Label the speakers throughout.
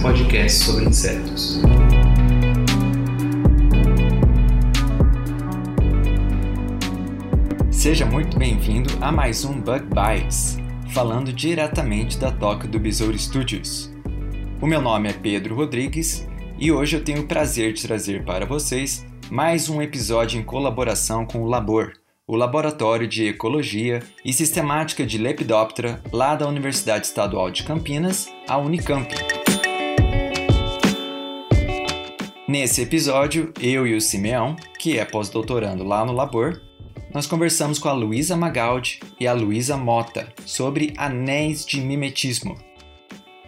Speaker 1: podcast sobre insetos.
Speaker 2: Seja muito bem-vindo a mais um Bug Bites, falando diretamente da toca do Besouro Studios. O meu nome é Pedro Rodrigues e hoje eu tenho o prazer de trazer para vocês mais um episódio em colaboração com o Labor, o Laboratório de Ecologia e Sistemática de Lepidoptera lá da Universidade Estadual de Campinas, a Unicamp. Nesse episódio, eu e o Simeão, que é pós-doutorando lá no Labor, nós conversamos com a Luísa Magaldi e a Luísa Mota sobre anéis de mimetismo.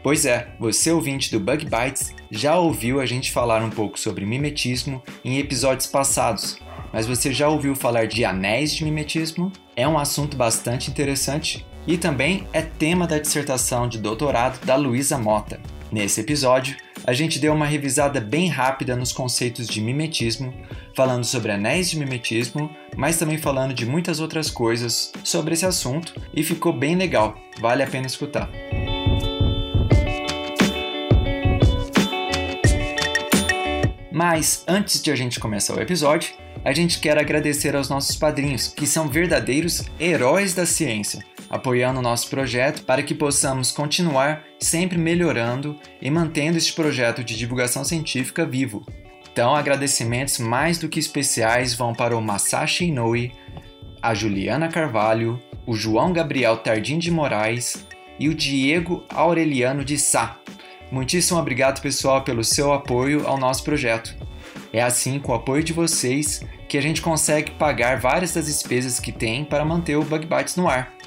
Speaker 2: Pois é, você ouvinte do Bug Bites já ouviu a gente falar um pouco sobre mimetismo em episódios passados, mas você já ouviu falar de anéis de mimetismo? É um assunto bastante interessante e também é tema da dissertação de doutorado da Luísa Mota. Nesse episódio, a gente deu uma revisada bem rápida nos conceitos de mimetismo, falando sobre anéis de mimetismo, mas também falando de muitas outras coisas sobre esse assunto e ficou bem legal, vale a pena escutar. Mas antes de a gente começar o episódio, a gente quer agradecer aos nossos padrinhos, que são verdadeiros heróis da ciência, apoiando o nosso projeto para que possamos continuar sempre melhorando e mantendo este projeto de divulgação científica vivo. Então, agradecimentos mais do que especiais vão para o Masashi Inoue, a Juliana Carvalho, o João Gabriel Tardim de Moraes e o Diego Aureliano de Sá. Muitíssimo obrigado, pessoal, pelo seu apoio ao nosso projeto. É assim, com o apoio de vocês, que a gente consegue pagar várias das despesas que tem para manter o Bug Bites no ar.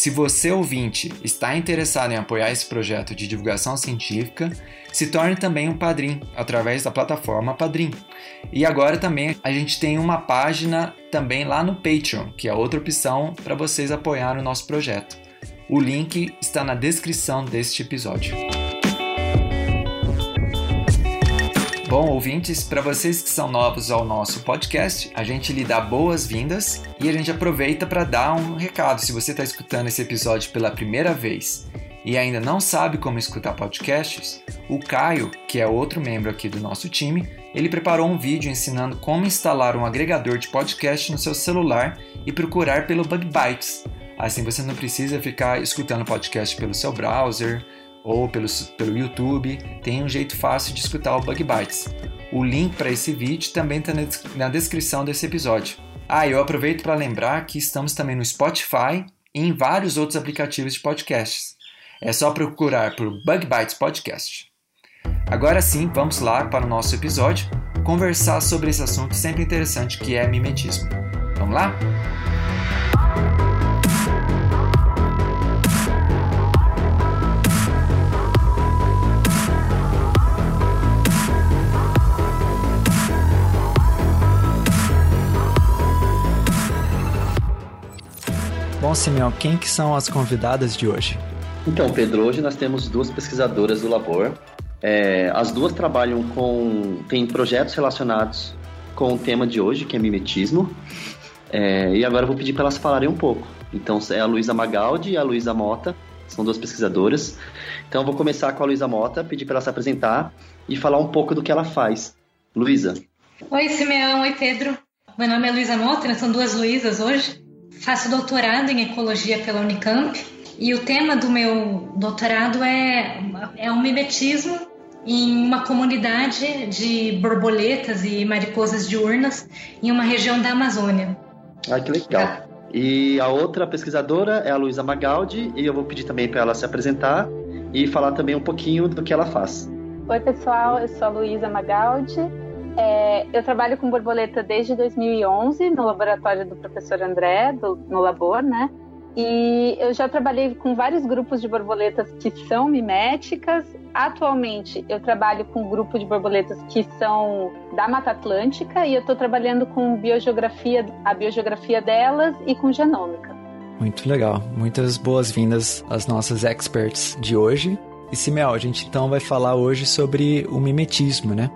Speaker 2: Se você, ouvinte, está interessado em apoiar esse projeto de divulgação científica, se torne também um padrinho através da plataforma Padrim. E agora também a gente tem uma página também lá no Patreon, que é outra opção para vocês apoiarem o nosso projeto. O link está na descrição deste episódio. Bom, ouvintes, para vocês que são novos ao nosso podcast, a gente lhe dá boas-vindas e a gente aproveita para dar um recado. Se você está escutando esse episódio pela primeira vez e ainda não sabe como escutar podcasts, o Caio, que é outro membro aqui do nosso time, ele preparou um vídeo ensinando como instalar um agregador de podcast no seu celular e procurar pelo Bug Bites. Assim você não precisa ficar escutando podcast pelo seu browser ou pelo, pelo YouTube, tem um jeito fácil de escutar o Bug Bites. O link para esse vídeo também está na descrição desse episódio. Ah, eu aproveito para lembrar que estamos também no Spotify e em vários outros aplicativos de podcasts. É só procurar por Bug Bites Podcast. Agora sim, vamos lá para o nosso episódio conversar sobre esse assunto sempre interessante que é mimetismo. Vamos lá? Bom, Simeão, quem que são as convidadas de hoje?
Speaker 3: Então, Pedro, hoje nós temos duas pesquisadoras do Labor. É, as duas trabalham com. têm projetos relacionados com o tema de hoje, que é mimetismo. É, e agora eu vou pedir para elas falarem um pouco. Então, é a Luísa Magaldi e a Luísa Mota, são duas pesquisadoras. Então, eu vou começar com a Luísa Mota, pedir para ela se apresentar e falar um pouco do que ela faz. Luísa.
Speaker 4: Oi, Simeão. Oi, Pedro. Meu nome é Luísa Mota, nós são duas Luísas hoje. Faço doutorado em ecologia pela Unicamp e o tema do meu doutorado é, é o mimetismo em uma comunidade de borboletas e mariposas diurnas em uma região da Amazônia.
Speaker 3: Ah, que legal. E a outra pesquisadora é a Luísa Magaldi e eu vou pedir também para ela se apresentar e falar também um pouquinho do que ela faz.
Speaker 5: Oi, pessoal, eu sou a Luísa Magaldi. É, eu trabalho com borboleta desde 2011 no laboratório do professor André, do, no Labor, né? E eu já trabalhei com vários grupos de borboletas que são miméticas. Atualmente, eu trabalho com um grupo de borboletas que são da Mata Atlântica e eu estou trabalhando com biogeografia, a biogeografia delas e com genômica.
Speaker 2: Muito legal. Muitas boas-vindas às nossas experts de hoje. E Simel, a gente então vai falar hoje sobre o mimetismo, né?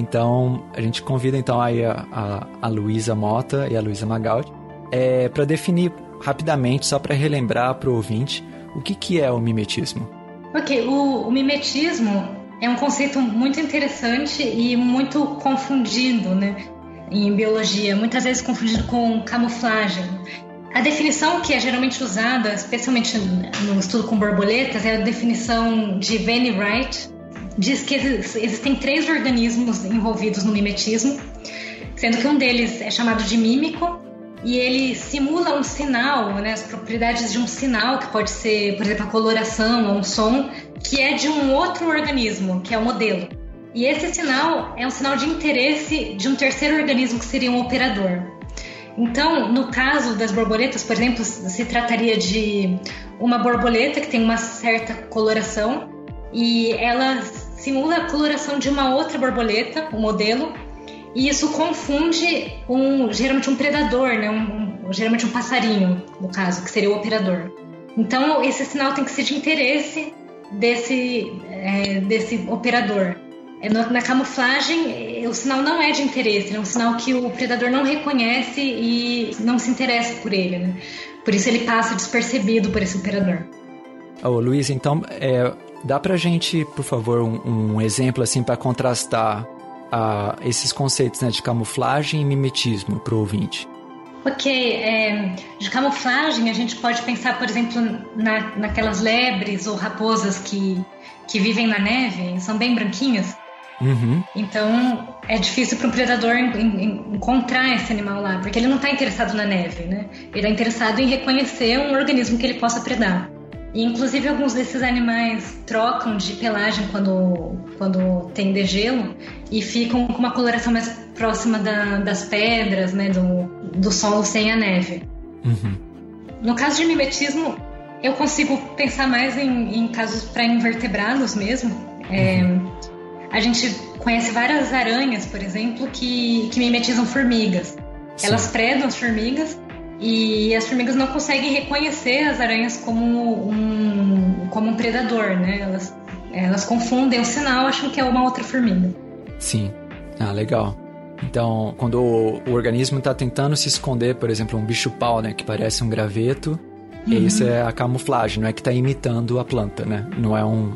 Speaker 2: Então, a gente convida então aí a, a, a Luísa Mota e a Luísa Magaldi é, para definir rapidamente, só para relembrar para o ouvinte, o que, que é o mimetismo.
Speaker 4: Ok, o, o mimetismo é um conceito muito interessante e muito confundido né, em biologia, muitas vezes confundido com camuflagem. A definição que é geralmente usada, especialmente no estudo com borboletas, é a definição de Vanny Wright. Diz que existem três organismos envolvidos no mimetismo, sendo que um deles é chamado de mímico, e ele simula um sinal, né, as propriedades de um sinal, que pode ser, por exemplo, a coloração ou um som, que é de um outro organismo, que é o modelo. E esse sinal é um sinal de interesse de um terceiro organismo, que seria um operador. Então, no caso das borboletas, por exemplo, se trataria de uma borboleta que tem uma certa coloração e ela simula a coloração de uma outra borboleta, o um modelo, e isso confunde um, geralmente um predador, né? Um, um, geralmente um passarinho, no caso, que seria o operador. Então, esse sinal tem que ser de interesse desse, é, desse operador. É, na camuflagem, o sinal não é de interesse, é um sinal que o predador não reconhece e não se interessa por ele. Né? Por isso ele passa despercebido por esse operador.
Speaker 2: Ô, Luiz, então, é, dá pra gente, por favor, um, um exemplo assim para contrastar a esses conceitos né, de camuflagem e mimetismo para o ouvinte?
Speaker 4: Ok, é, de camuflagem a gente pode pensar, por exemplo, na, naquelas lebres ou raposas que, que vivem na neve, são bem branquinhas.
Speaker 2: Uhum.
Speaker 4: Então é difícil para um predador encontrar esse animal lá, porque ele não está interessado na neve, né? Ele está interessado em reconhecer um organismo que ele possa predar. E, inclusive, alguns desses animais trocam de pelagem quando, quando tem degelo e ficam com uma coloração mais próxima da, das pedras, né, do, do solo sem a neve.
Speaker 2: Uhum.
Speaker 4: No caso de mimetismo, eu consigo pensar mais em, em casos para invertebrados mesmo. É, uhum. a gente conhece várias aranhas, por exemplo, que, que mimetizam formigas. Sim. Elas predam as formigas e as formigas não conseguem reconhecer as aranhas como um, como um predador, né? Elas, elas confundem o sinal, acham que é uma outra formiga.
Speaker 2: Sim. Ah, legal. Então, quando o, o organismo está tentando se esconder, por exemplo, um bicho-pau, né, que parece um graveto, uhum. isso é a camuflagem, não é que está imitando a planta, né? Não é um,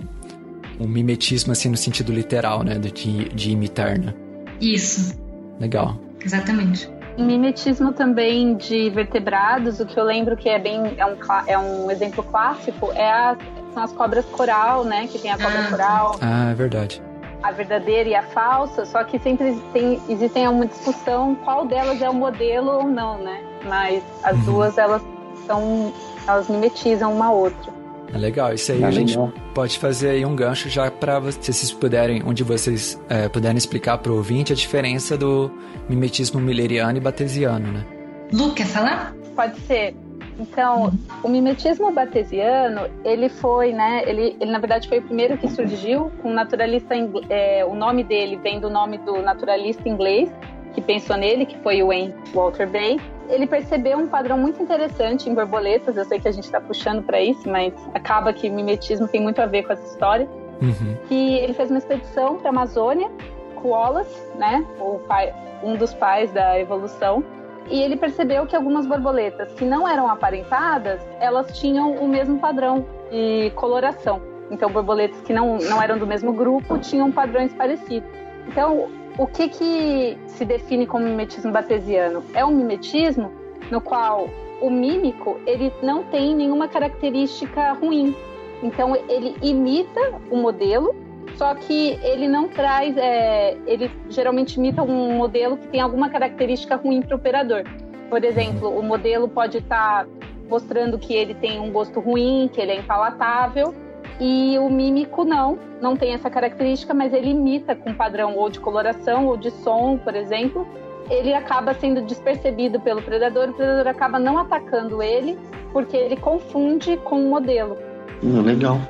Speaker 2: um mimetismo assim no sentido literal, né, de, de imitar, né?
Speaker 4: Isso.
Speaker 2: Legal.
Speaker 4: Exatamente.
Speaker 5: Mimetismo também de vertebrados, o que eu lembro que é bem é um, é um exemplo clássico é a, são as cobras coral, né? Que tem a cobra ah. coral.
Speaker 2: Ah, é verdade.
Speaker 5: A verdadeira e a falsa, só que sempre existem, existem uma discussão qual delas é o modelo ou não, né? Mas as uhum. duas elas são elas mimetizam uma outra.
Speaker 2: É legal, isso aí é a gente pode fazer aí um gancho já para vocês puderem, onde vocês é, puderem explicar para o ouvinte a diferença do mimetismo milleriano e batesiano, né?
Speaker 4: Lu, quer falar?
Speaker 5: Pode ser. Então, o mimetismo batesiano, ele foi, né? Ele, ele na verdade foi o primeiro que surgiu com um naturalista. É, o nome dele vem do nome do naturalista inglês que pensou nele, que foi o Walter Bay ele percebeu um padrão muito interessante em borboletas. Eu sei que a gente está puxando para isso, mas acaba que mimetismo tem muito a ver com essa história.
Speaker 2: Uhum.
Speaker 5: Que ele fez uma expedição para a Amazônia com Wallace, né, o pai, um dos pais da evolução, e ele percebeu que algumas borboletas que não eram aparentadas, elas tinham o mesmo padrão de coloração. Então, borboletas que não, não eram do mesmo grupo tinham padrões parecidos. Então, o que, que se define como mimetismo batesiano? É um mimetismo no qual o mímico ele não tem nenhuma característica ruim. Então ele imita o modelo, só que ele não traz, é, ele geralmente imita um modelo que tem alguma característica ruim para o operador. Por exemplo, o modelo pode estar tá mostrando que ele tem um gosto ruim, que ele é impalatável, e o mímico não, não tem essa característica, mas ele imita com padrão ou de coloração ou de som, por exemplo, ele acaba sendo despercebido pelo predador, o predador acaba não atacando ele, porque ele confunde com o modelo.
Speaker 3: Hum, legal.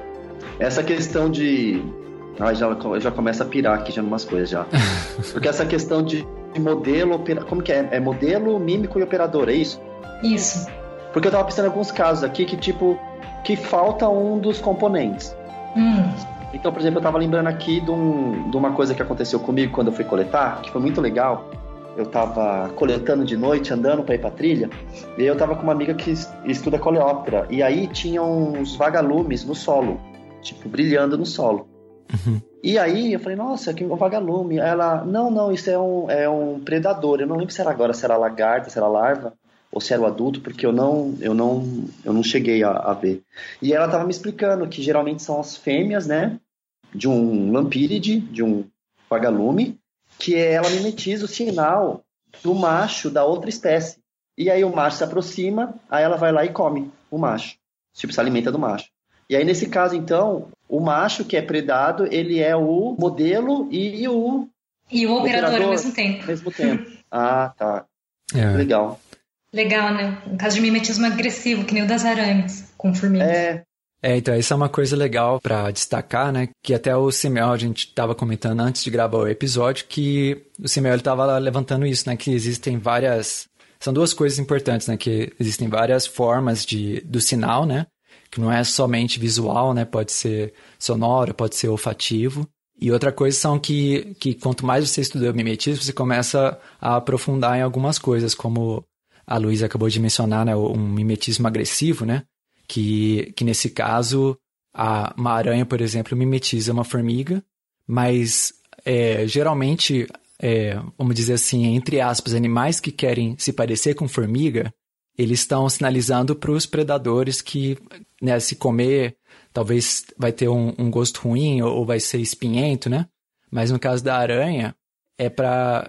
Speaker 3: Essa questão de. Ah, já, já começa a pirar aqui já umas coisas já. Porque essa questão de modelo, como que é? É modelo, mímico e operador, é isso?
Speaker 4: Isso.
Speaker 3: Porque eu tava pensando em alguns casos aqui que, tipo, que falta um dos componentes.
Speaker 4: Hum.
Speaker 3: Então, por exemplo, eu tava lembrando aqui de, um, de uma coisa que aconteceu comigo quando eu fui coletar, que foi muito legal. Eu tava coletando de noite, andando para ir pra trilha, e aí eu tava com uma amiga que estuda coleóptera, e aí tinha uns vagalumes no solo, tipo, brilhando no solo.
Speaker 2: Uhum.
Speaker 3: E aí eu falei, nossa, que um vagalume. Ela, não, não, isso é um, é um predador. Eu não lembro se era agora, se era lagarta, se era larva ou se era o adulto, porque eu não, eu não, eu não cheguei a, a ver. E ela estava me explicando que geralmente são as fêmeas, né, de um lampíride, de um vagalume, que ela mimetiza o sinal do macho da outra espécie. E aí o macho se aproxima, aí ela vai lá e come o macho. Tipo, se alimenta do macho. E aí, nesse caso, então, o macho que é predado, ele é o modelo e o.
Speaker 4: E o operador, operador ao mesmo tempo.
Speaker 3: Ao mesmo tempo. ah, tá.
Speaker 2: É.
Speaker 3: Legal.
Speaker 4: Legal, né? Um caso de mimetismo agressivo, que nem o das aranhas, com formigas.
Speaker 3: É.
Speaker 2: É, então isso é uma coisa legal para destacar, né? Que até o Simeão, a gente estava comentando antes de gravar o episódio, que o Simeão estava levantando isso, né? Que existem várias. São duas coisas importantes, né? Que existem várias formas de, do sinal, né? Que não é somente visual, né? Pode ser sonoro, pode ser olfativo. E outra coisa são que, que quanto mais você estuda o mimetismo, você começa a aprofundar em algumas coisas, como a Luísa acabou de mencionar, né, um mimetismo agressivo, né, que, que nesse caso a, uma aranha, por exemplo, mimetiza uma formiga, mas é, geralmente, é, vamos dizer assim, entre aspas, animais que querem se parecer com formiga, eles estão sinalizando para os predadores que né, se comer talvez vai ter um, um gosto ruim ou, ou, vai ser espinhento, né? Mas no caso da aranha, é para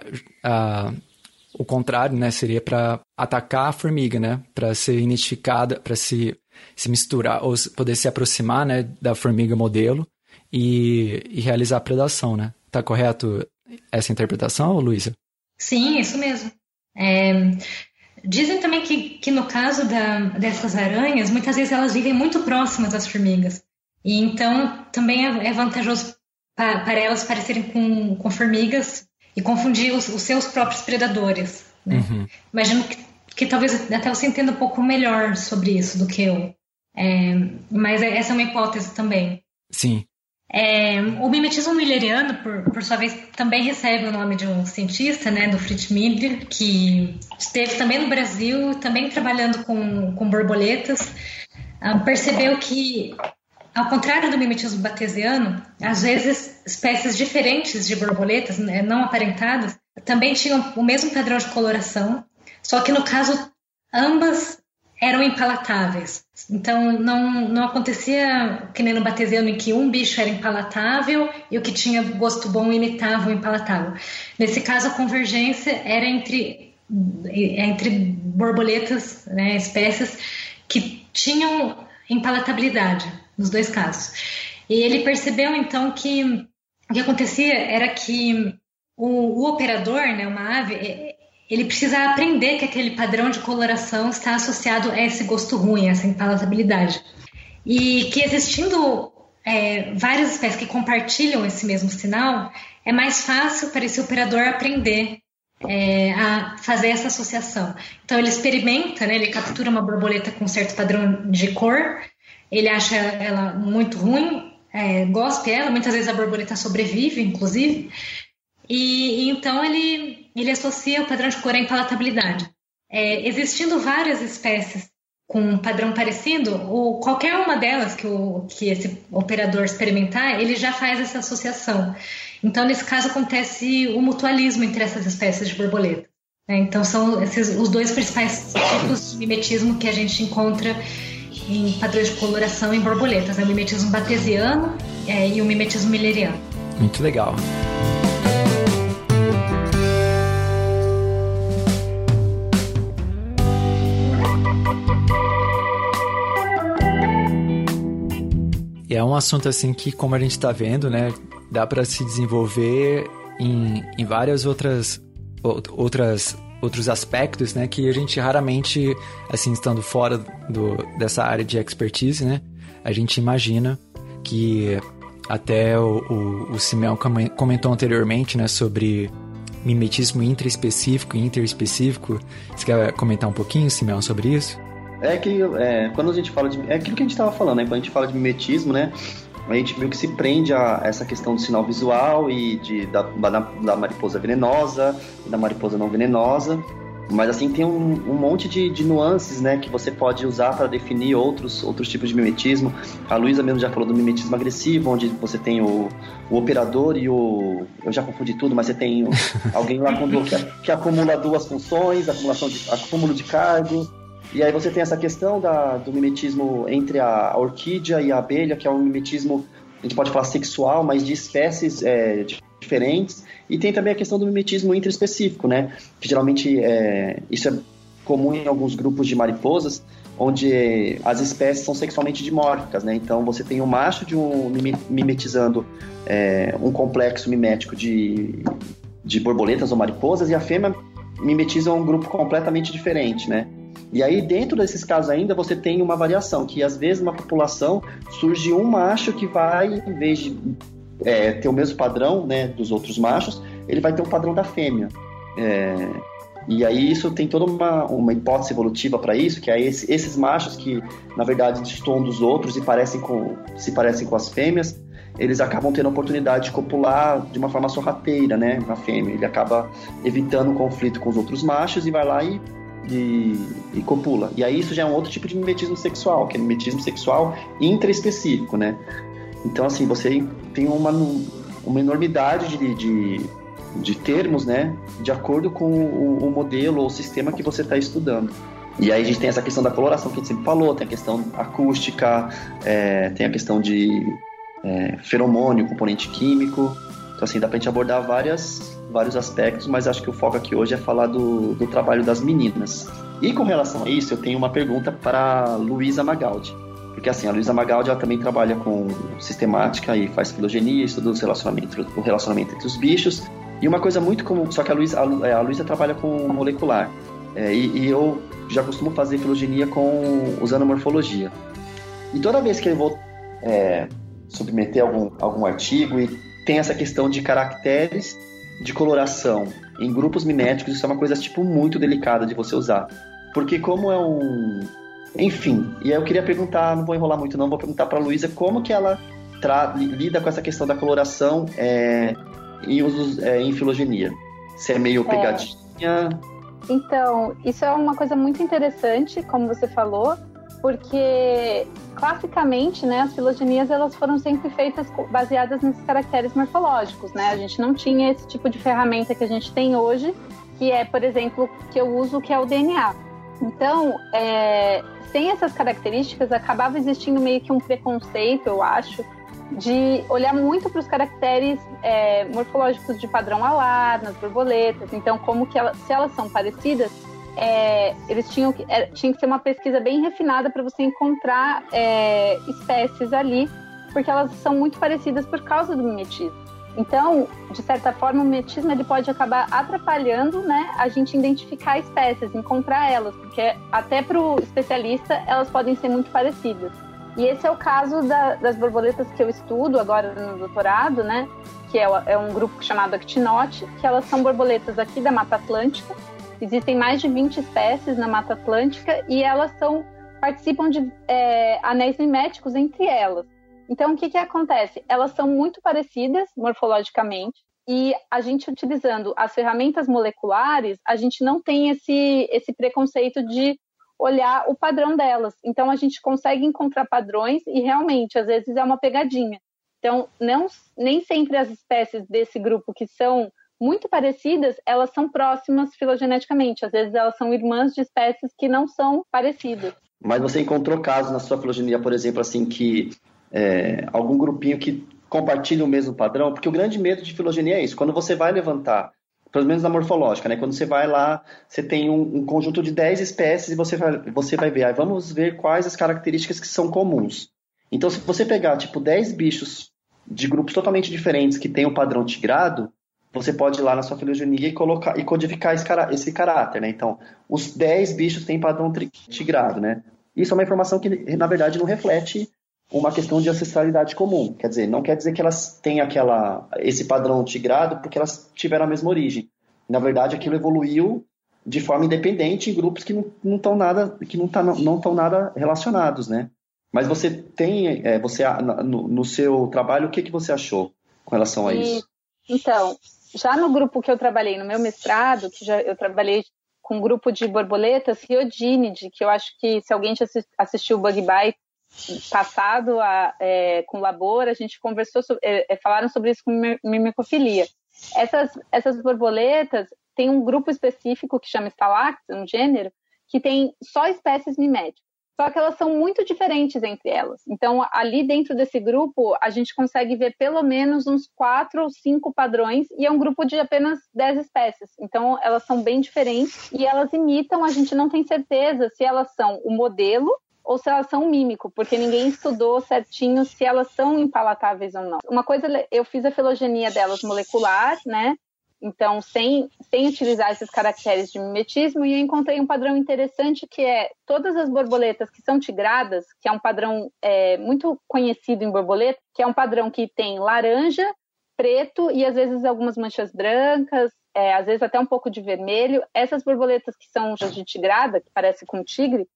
Speaker 2: o contrário, né? Seria para atacar a formiga, né? Para ser identificada, para se, se misturar ou poder se aproximar, né? Da formiga modelo e, e realizar a predação, né? Tá correto essa interpretação, Luísa?
Speaker 4: Sim, isso mesmo. É, dizem também que, que no caso da, dessas aranhas, muitas vezes elas vivem muito próximas das formigas. E então também é, é vantajoso para elas parecerem com, com formigas e confundir os, os seus próprios predadores. Né?
Speaker 2: Uhum.
Speaker 4: Imagino que, que talvez até você entenda um pouco melhor sobre isso do que eu. É, mas é, essa é uma hipótese também.
Speaker 2: Sim.
Speaker 4: É, o mimetismo milleriano, por, por sua vez, também recebe o nome de um cientista, né, do Fritz Miller, que esteve também no Brasil, também trabalhando com, com borboletas. Ah, percebeu que ao contrário do mimetismo batesiano, às vezes espécies diferentes de borboletas, né, não aparentadas, também tinham o mesmo padrão de coloração, só que no caso ambas eram impalatáveis. Então não, não acontecia que nem no batesiano em que um bicho era impalatável e o que tinha gosto bom imitava o impalatável. Nesse caso a convergência era entre entre borboletas, né, espécies que tinham impalatabilidade nos dois casos. E ele percebeu então que o que acontecia era que o, o operador, né, uma ave, é, ele precisa aprender que aquele padrão de coloração está associado a esse gosto ruim, a essa impalatabilidade. E que existindo é, várias espécies que compartilham esse mesmo sinal, é mais fácil para esse operador aprender é, a fazer essa associação. Então ele experimenta, né, ele captura uma borboleta com certo padrão de cor ele acha ela muito ruim, é, gospe ela, muitas vezes a borboleta sobrevive, inclusive, e, e então ele, ele associa o padrão de cor à impalatabilidade. É, existindo várias espécies com um padrão parecido, ou qualquer uma delas que, o, que esse operador experimentar, ele já faz essa associação. Então, nesse caso, acontece o mutualismo entre essas espécies de borboleta. Né? Então, são esses os dois principais tipos de mimetismo que a gente encontra em padrões de coloração em borboletas, né? o mimetismo batesiano é, e o mimetismo milleriano.
Speaker 2: Muito legal. É um assunto assim que, como a gente está vendo, né, dá para se desenvolver em, em várias outras outras outros aspectos, né, que a gente raramente, assim, estando fora do, dessa área de expertise, né, a gente imagina que até o, o, o Simeão comentou anteriormente, né, sobre mimetismo intraespecífico e interespecífico. Você quer comentar um pouquinho, Simeão, sobre isso?
Speaker 3: É que é, quando a gente fala de. É aquilo que a gente estava falando, né? Quando a gente fala de mimetismo, né? A gente viu que se prende a essa questão do sinal visual e de, da, da, da mariposa venenosa e da mariposa não venenosa. Mas assim tem um, um monte de, de, nuances, né, que você pode usar para definir outros, outros tipos de mimetismo. A Luísa mesmo já falou do mimetismo agressivo, onde você tem o, o operador e o. Eu já confundi tudo, mas você tem o, alguém lá com, que, que, acumula duas funções, acumulação de, acúmulo de cargo. E aí você tem essa questão da, do mimetismo entre a orquídea e a abelha, que é um mimetismo, a gente pode falar sexual, mas de espécies é, diferentes. E tem também a questão do mimetismo interespecífico, né? Que geralmente é, isso é comum em alguns grupos de mariposas, onde as espécies são sexualmente dimórficas, né? Então você tem um macho de um mimetizando é, um complexo mimético de, de borboletas ou mariposas e a fêmea mimetiza um grupo completamente diferente, né? E aí, dentro desses casos ainda, você tem uma variação, que às vezes numa população surge um macho que vai, em vez de é, ter o mesmo padrão né, dos outros machos, ele vai ter um padrão da fêmea. É, e aí isso tem toda uma, uma hipótese evolutiva para isso, que é esse, esses machos que, na verdade, destoam dos outros e parecem com, se parecem com as fêmeas, eles acabam tendo a oportunidade de copular de uma forma sorrateira, né, na fêmea. Ele acaba evitando o conflito com os outros machos e vai lá e, e, e copula. E aí isso já é um outro tipo de mimetismo sexual, que é mimetismo sexual intraespecífico, né? Então, assim, você tem uma, uma enormidade de, de, de termos, né, de acordo com o, o modelo ou sistema que você está estudando. E aí a gente tem essa questão da coloração que a gente sempre falou, tem a questão acústica, é, tem a questão de é, feromônio, componente químico. Então, assim, dá pra gente abordar várias, vários aspectos, mas acho que o foco aqui hoje é falar do, do trabalho das meninas. E com relação a isso, eu tenho uma pergunta para Luísa Magaldi. Porque assim, a Luísa Magaldi ela também trabalha com sistemática e faz filogenia, estuda os relacionamentos, o relacionamento entre os bichos. E uma coisa muito comum, só que a Luísa, a, a Luísa trabalha com molecular. É, e, e, eu já costumo fazer filogenia com, usando morfologia. E toda vez que eu vou é, submeter algum, algum artigo e tem essa questão de caracteres de coloração em grupos miméticos, isso é uma coisa tipo muito delicada de você usar. Porque como é um, enfim, e aí eu queria perguntar, não vou enrolar muito não, vou perguntar para a Luísa como que ela lida com essa questão da coloração é, em usos é, em filogenia. Se é meio é. pegadinha.
Speaker 5: Então, isso é uma coisa muito interessante, como você falou, porque classicamente, né, as filogenias elas foram sempre feitas baseadas nesses caracteres morfológicos, né? A gente não tinha esse tipo de ferramenta que a gente tem hoje, que é, por exemplo, que eu uso, que é o DNA. Então, é, sem essas características, acabava existindo meio que um preconceito, eu acho, de olhar muito para os caracteres é, morfológicos de padrão alar nas borboletas. Então, como que se elas são parecidas, é, eles tinham que, é, tinha que ser uma pesquisa bem refinada para você encontrar é, espécies ali, porque elas são muito parecidas por causa do mimetismo. Então, de certa forma, o mimetismo ele pode acabar atrapalhando né, a gente identificar espécies, encontrar elas, porque até para o especialista elas podem ser muito parecidas. E esse é o caso da, das borboletas que eu estudo agora no doutorado, né? Que é, é um grupo chamado Actinote, que elas são borboletas aqui da Mata Atlântica. Existem mais de 20 espécies na Mata Atlântica e elas são participam de é, anéis miméticos entre elas. Então, o que, que acontece? Elas são muito parecidas morfologicamente, e a gente utilizando as ferramentas moleculares, a gente não tem esse, esse preconceito de olhar o padrão delas. Então, a gente consegue encontrar padrões e realmente, às vezes, é uma pegadinha. Então, não, nem sempre as espécies desse grupo que são muito parecidas, elas são próximas filogeneticamente. Às vezes, elas são irmãs de espécies que não são parecidas.
Speaker 3: Mas você encontrou casos na sua filogenia, por exemplo, assim, que é, algum grupinho que compartilha o mesmo padrão, porque o grande medo de filogenia é isso. Quando você vai levantar, pelo menos na morfológica, né? Quando você vai lá, você tem um, um conjunto de 10 espécies e você vai, você vai ver, aí vamos ver quais as características que são comuns. Então, se você pegar, tipo, 10 bichos de grupos totalmente diferentes que têm o padrão tigrado, você pode ir lá na sua filogenia e colocar e codificar esse, cará esse caráter, né? Então, os 10 bichos têm padrão tigrado, né? Isso é uma informação que, na verdade, não reflete uma questão de ancestralidade comum. Quer dizer, não quer dizer que elas têm aquela, esse padrão tigrado porque elas tiveram a mesma origem. Na verdade, aquilo evoluiu de forma independente em grupos que não estão nada, que não tá, não estão nada relacionados, né? Mas você tem, é, você no, no, seu trabalho, o que, que você achou com relação a isso?
Speaker 5: Então, já no grupo que eu trabalhei no meu mestrado, que já eu trabalhei com um grupo de borboletas Riodinide, que eu acho que se alguém assistiu o Bug Bite passado a, é, com o Labor, a gente conversou, sobre, é, é falaram sobre isso com mimicofilia. Essas, essas borboletas têm um grupo específico que chama Stalax, um gênero, que tem só espécies miméticas. Só que elas são muito diferentes entre elas. Então, ali dentro desse grupo, a gente consegue ver pelo menos uns quatro ou cinco padrões, e é um grupo de apenas dez espécies. Então, elas são bem diferentes e elas imitam, a gente não tem certeza se elas são o modelo ou se elas são um mímico, porque ninguém estudou certinho se elas são impalatáveis ou não. Uma coisa, eu fiz a filogenia delas molecular, né? Então, sem, sem utilizar esses caracteres de mimetismo, e eu encontrei um padrão interessante que é todas as borboletas que são tigradas, que é um padrão é, muito conhecido em borboleta, que é um padrão que tem laranja, preto e às vezes algumas manchas brancas, é, às vezes até um pouco de vermelho. Essas borboletas que são de tigrada, que parece com tigre,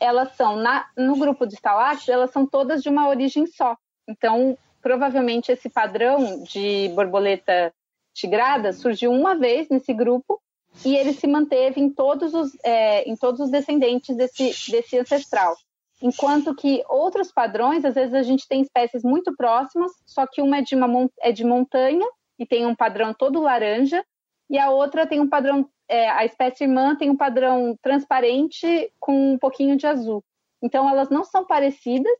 Speaker 5: elas são, na, no grupo de estalates, elas são todas de uma origem só. Então, provavelmente esse padrão de borboleta tigrada surgiu uma vez nesse grupo e ele se manteve em todos os, é, em todos os descendentes desse, desse ancestral. Enquanto que outros padrões, às vezes a gente tem espécies muito próximas, só que uma é de, uma, é de montanha e tem um padrão todo laranja, e a outra tem um padrão, é, a espécie irmã tem um padrão transparente com um pouquinho de azul. Então elas não são parecidas,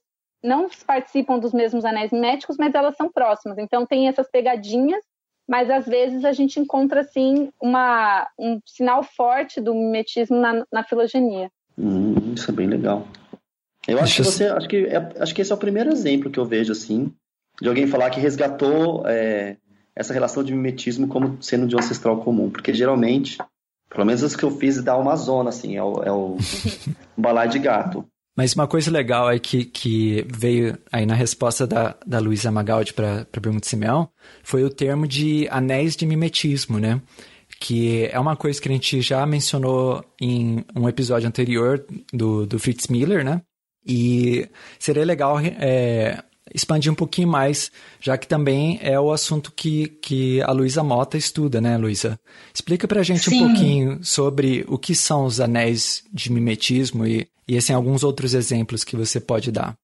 Speaker 5: não participam dos mesmos anéis miméticos, mas elas são próximas. Então tem essas pegadinhas mas às vezes a gente encontra assim uma, um sinal forte do mimetismo na, na filogenia.
Speaker 3: Hum, isso é bem legal. Eu acho que você, acho que, é, acho que esse é o primeiro exemplo que eu vejo assim de alguém falar que resgatou é, essa relação de mimetismo como sendo de um ancestral comum, porque geralmente, pelo menos as que eu fiz da Amazônia, assim, é o, é o balai de gato.
Speaker 2: Mas uma coisa legal é que, que veio aí na resposta da, da Luísa Magaldi para a pergunta de Simeão foi o termo de anéis de mimetismo, né? Que é uma coisa que a gente já mencionou em um episódio anterior do, do Fritz Miller, né? E seria legal é, expandir um pouquinho mais, já que também é o assunto que, que a Luísa Mota estuda, né, Luísa? Explica pra gente Sim. um pouquinho sobre o que são os anéis de mimetismo e, e assim, alguns outros exemplos que você pode dar.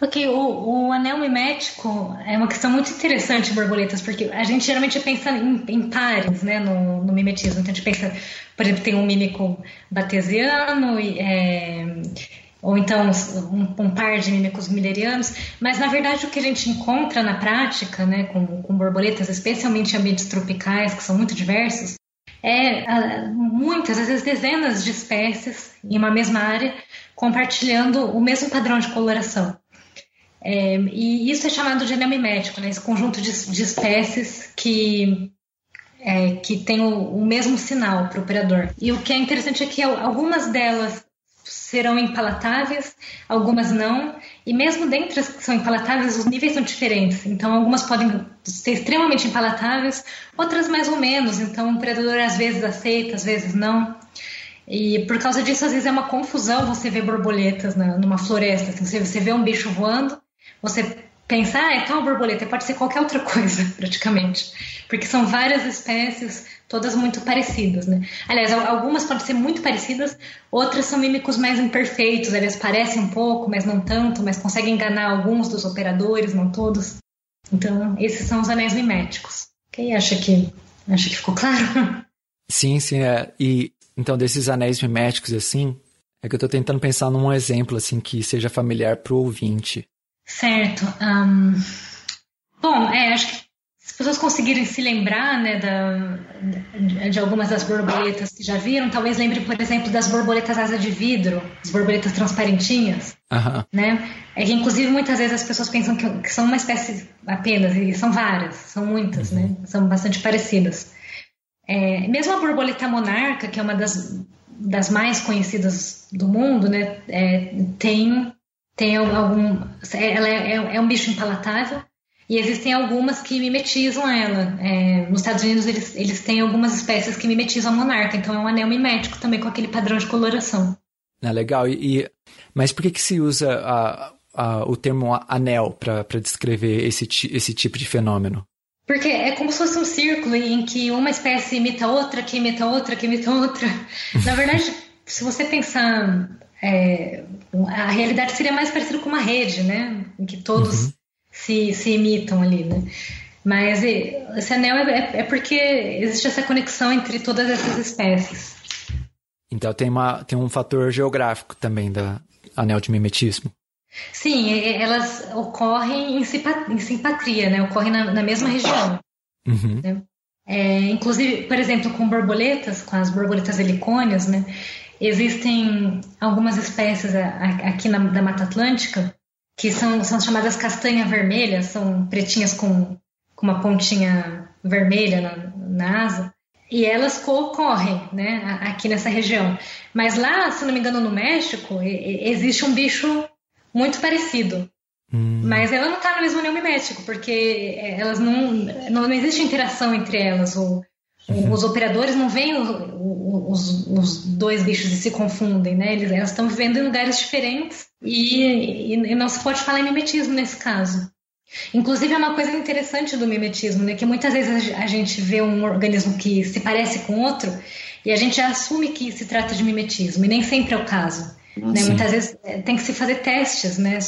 Speaker 4: Ok, o, o, anel mimético é uma questão muito interessante, borboletas, porque a gente geralmente pensa em, em pares, né, no, no, mimetismo. Então a gente pensa, por exemplo, tem um mímico batesiano, e, é, ou então um, um, par de mímicos milerianos, mas na verdade o que a gente encontra na prática, né, com, com borboletas, especialmente em ambientes tropicais, que são muito diversos, é ah, muitas, às vezes dezenas de espécies em uma mesma área compartilhando o mesmo padrão de coloração. É, e isso é chamado de anel mimético, né, esse conjunto de, de espécies que é, que tem o, o mesmo sinal para o operador. E o que é interessante é que algumas delas serão impalatáveis, algumas não, e mesmo dentre as que são impalatáveis, os níveis são diferentes. Então, algumas podem ser extremamente impalatáveis, outras mais ou menos. Então, o predador às vezes aceita, às vezes não. E por causa disso, às vezes é uma confusão você ver borboletas na, numa floresta. Assim, você, você vê um bicho voando, você pensa, ah, é tal borboleta, pode ser qualquer outra coisa, praticamente. Porque são várias espécies todas muito parecidas, né? Aliás, algumas podem ser muito parecidas, outras são mímicos mais imperfeitos, eles parecem um pouco, mas não tanto, mas conseguem enganar alguns dos operadores, não todos. Então, esses são os anéis miméticos. Quem acha que acha que ficou claro?
Speaker 2: Sim, sim, é. E então desses anéis miméticos assim, é que eu estou tentando pensar num exemplo assim que seja familiar para o ouvinte.
Speaker 4: Certo. Um... Bom, é, acho que as pessoas conseguirem se lembrar né, da, de algumas das borboletas que já viram, talvez lembrem, por exemplo, das borboletas asa de vidro, as borboletas transparentinhas,
Speaker 2: Aham.
Speaker 4: né? É que, inclusive, muitas vezes as pessoas pensam que, que são uma espécie apenas, e são várias, são muitas, né? São bastante parecidas. É, mesmo a borboleta monarca, que é uma das, das mais conhecidas do mundo, né? É, tem, tem algum... Ela é, é um bicho impalatável, e existem algumas que mimetizam ela. É, nos Estados Unidos, eles, eles têm algumas espécies que mimetizam a monarca, então é um anel mimético também com aquele padrão de coloração.
Speaker 2: Ah, legal. E, e- mas por que, que se usa a- a- o termo anel para descrever esse, esse tipo de fenômeno?
Speaker 4: Porque é como se fosse um círculo em que uma espécie imita outra, que imita outra, que imita outra. Na verdade, se você pensar, é, a realidade seria mais parecida com uma rede, né? Em que todos se, se imitam ali, né? Mas esse anel é, é porque existe essa conexão entre todas essas espécies.
Speaker 2: Então tem, uma, tem um fator geográfico também da anel de mimetismo.
Speaker 4: Sim, elas ocorrem em, em simpatria, né? Ocorrem na, na mesma região.
Speaker 2: Uhum.
Speaker 4: É, inclusive, por exemplo, com borboletas, com as borboletas helicônias, né? Existem algumas espécies aqui na, da Mata Atlântica que são, são chamadas castanha vermelha, são pretinhas com, com uma pontinha vermelha na, na asa. E elas co-ocorrem, né, aqui nessa região. Mas lá, se não me engano, no México, existe um bicho muito parecido.
Speaker 2: Hum,
Speaker 4: Mas ela não está no mesmo anel mimético, porque elas não, não, não existe interação entre elas. O, Os operadores não veem o- o- os, os dois bichos e se confundem, né? Eles, elas estão vivendo em lugares diferentes e, e- não se pode falar em mimetismo nesse caso. Inclusive, é uma coisa interessante do mimetismo, né? Que muitas vezes a gente vê um organismo que se parece com outro e a gente já assume que se trata de mimetismo, e nem sempre é o caso. Né?
Speaker 2: Sim.
Speaker 4: Muitas vezes eh, tem que se fazer testes, né?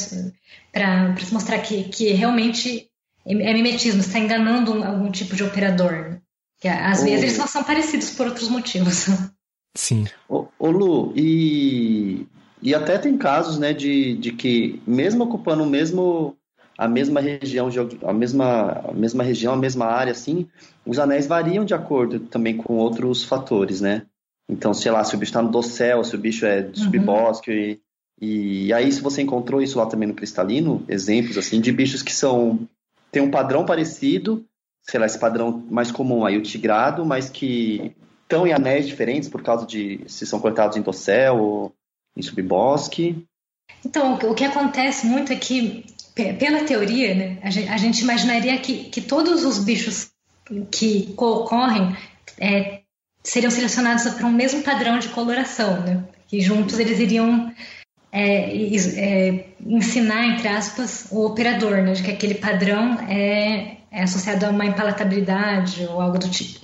Speaker 4: Para se mostrar que, que realmente é mimetismo, está enganando um- algum tipo de operador. Que às
Speaker 3: Oh.
Speaker 4: vezes eles são parecidos por outros motivos.
Speaker 2: Sim.
Speaker 3: Ô, ô, Lu, e, e até tem casos, né, de, de que mesmo ocupando o mesmo, a mesma região, a mesma, a mesma região, a mesma área, assim, os anéis variam de acordo também com outros fatores, né? Então, sei lá, se o bicho está no dossel, se o bicho é de
Speaker 4: Uhum.
Speaker 3: subbosque, e, e aí se você encontrou isso lá também no cristalino, exemplos, assim, de bichos que são, tem um padrão parecido, sei lá, esse padrão mais comum aí, o tigrado, mas que estão em anéis diferentes por causa de se são cortados em dossel ou em subbosque.
Speaker 4: Então, o que- acontece muito é que, pe- pela teoria, né, a, gente, a gente imaginaria que, que todos os bichos que ocorrem seriam selecionados para um mesmo padrão de coloração, né? Que juntos eles iriam é, é, ensinar, entre aspas, o operador, né? De que aquele padrão é, é associado a uma impalatabilidade ou algo do tipo.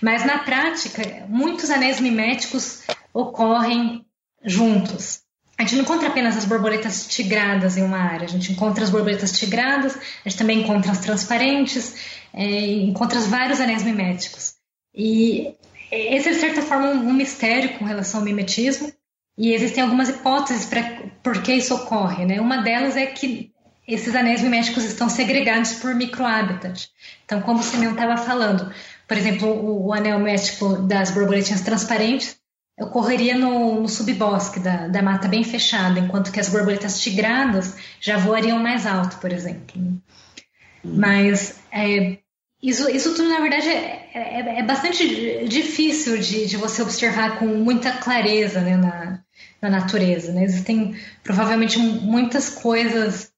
Speaker 4: Mas na prática, muitos anéis miméticos ocorrem juntos. A gente não encontra apenas as borboletas tigradas em uma área, a gente encontra as borboletas tigradas, a gente também encontra as transparentes, é, encontra vários anéis miméticos. E esse é, de certa forma, um, mistério com relação ao mimetismo, e existem algumas hipóteses para por que isso ocorre. Né? Uma delas é que esses anéis miméticos estão segregados por microhabitat. Então, como o Simeon estava falando, por exemplo, o, o anel mimético das borboletinhas transparentes ocorreria no, no subbosque da, da mata bem fechada, enquanto que as borboletas tigradas já voariam mais alto, por exemplo. Mas é, isso, isso tudo, na verdade, é, é, é bastante difícil de, de você observar com muita clareza né, na, na natureza. Né? Existem provavelmente muitas coisas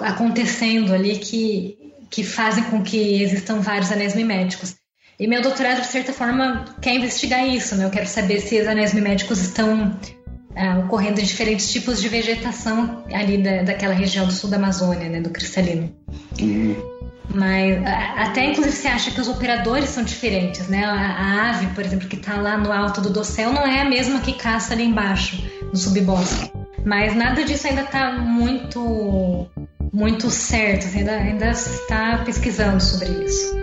Speaker 4: acontecendo ali que, que fazem com que existam vários anéis miméticos. E meu doutorado, de certa forma, quer investigar isso. Né? Eu quero saber se os anéis miméticos estão ah, ocorrendo em diferentes tipos de vegetação ali da, daquela região do sul da Amazônia, né, do cristalino. Mas a- até inclusive você acha que os operadores são diferentes, né? A, a ave, por exemplo, que está lá no alto do dossel não é a mesma que caça ali embaixo, no subbosque. Mas nada disso ainda está muito muito certo, você ainda, ainda está pesquisando sobre isso.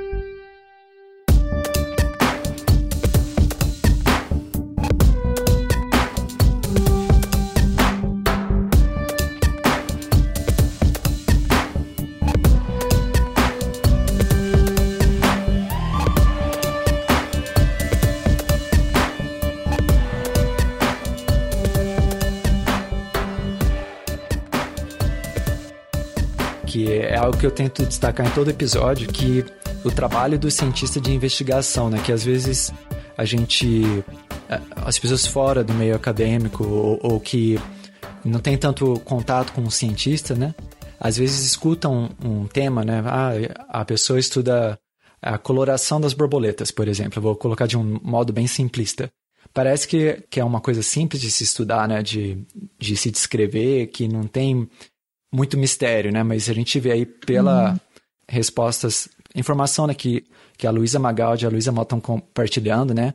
Speaker 2: Algo que eu tento destacar em todo episódio, que o trabalho do cientista de investigação, né? Que às vezes a gente... As pessoas fora do meio acadêmico ou, ou que não tem tanto contato com o cientista, né? Às vezes escutam um, um tema, né? Ah, a pessoa estuda a coloração das borboletas, por exemplo. Eu vou colocar de um modo bem simplista. Parece que, que é uma coisa simples de se estudar, né? De, de se descrever, que não tem muito mistério, né? Mas a gente vê aí pela uhum. respostas, informação né, que, que a Luísa Magaldi e a Luísa Mota estão compartilhando, né?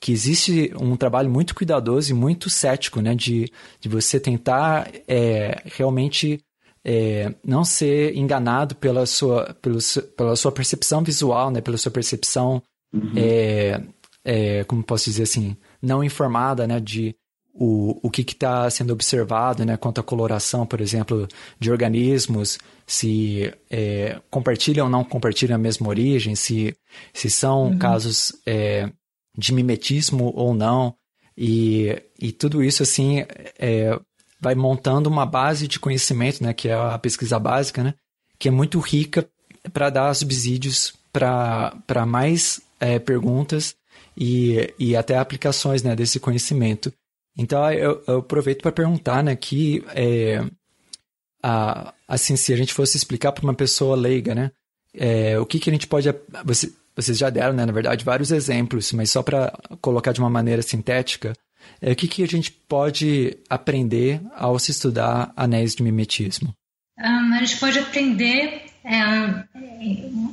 Speaker 2: Que existe um trabalho muito cuidadoso e muito cético, né? De, de você tentar é, realmente é, não ser enganado pela sua, pelo, pela sua percepção visual, né? Pela sua percepção, uhum. é, é, como posso dizer assim, não informada, né? De o, o que está sendo observado, né? Quanto à coloração, por exemplo, de organismos, se é, compartilham ou não compartilham a mesma origem, se, se são uhum. casos é, de mimetismo ou não. E, e tudo isso, assim, é, vai montando uma base de conhecimento, né, que é a pesquisa básica, né, que é muito rica para dar subsídios para mais é, perguntas e, e até aplicações né, desse conhecimento. Então eu, eu aproveito para perguntar né, que é, a, assim, se a gente fosse explicar para uma pessoa leiga, né, é, o que, que a gente pode. Você, vocês já deram, né, na verdade, vários exemplos, mas só para colocar de uma maneira sintética, é, o que, que a gente pode aprender ao se estudar anéis de mimetismo?
Speaker 4: Um, a gente pode aprender é,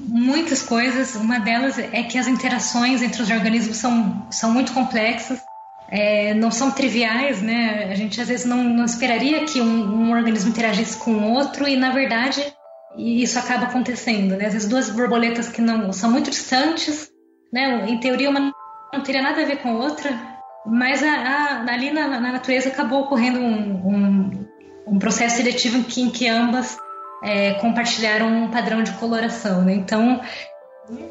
Speaker 4: muitas coisas. Uma delas é que as interações entre os organismos são, são muito complexas, é, não são triviais, né? A gente às vezes não, não esperaria que um, um organismo interagisse com o outro e, na verdade, isso acaba acontecendo. Né? Vezes duas borboletas que não são muito distantes, né? Em teoria uma não teria nada a ver com a outra, mas a, a, ali na, na, natureza acabou ocorrendo um, um, um processo seletivo em que, em que ambas é, compartilharam um padrão de coloração. Né? Então,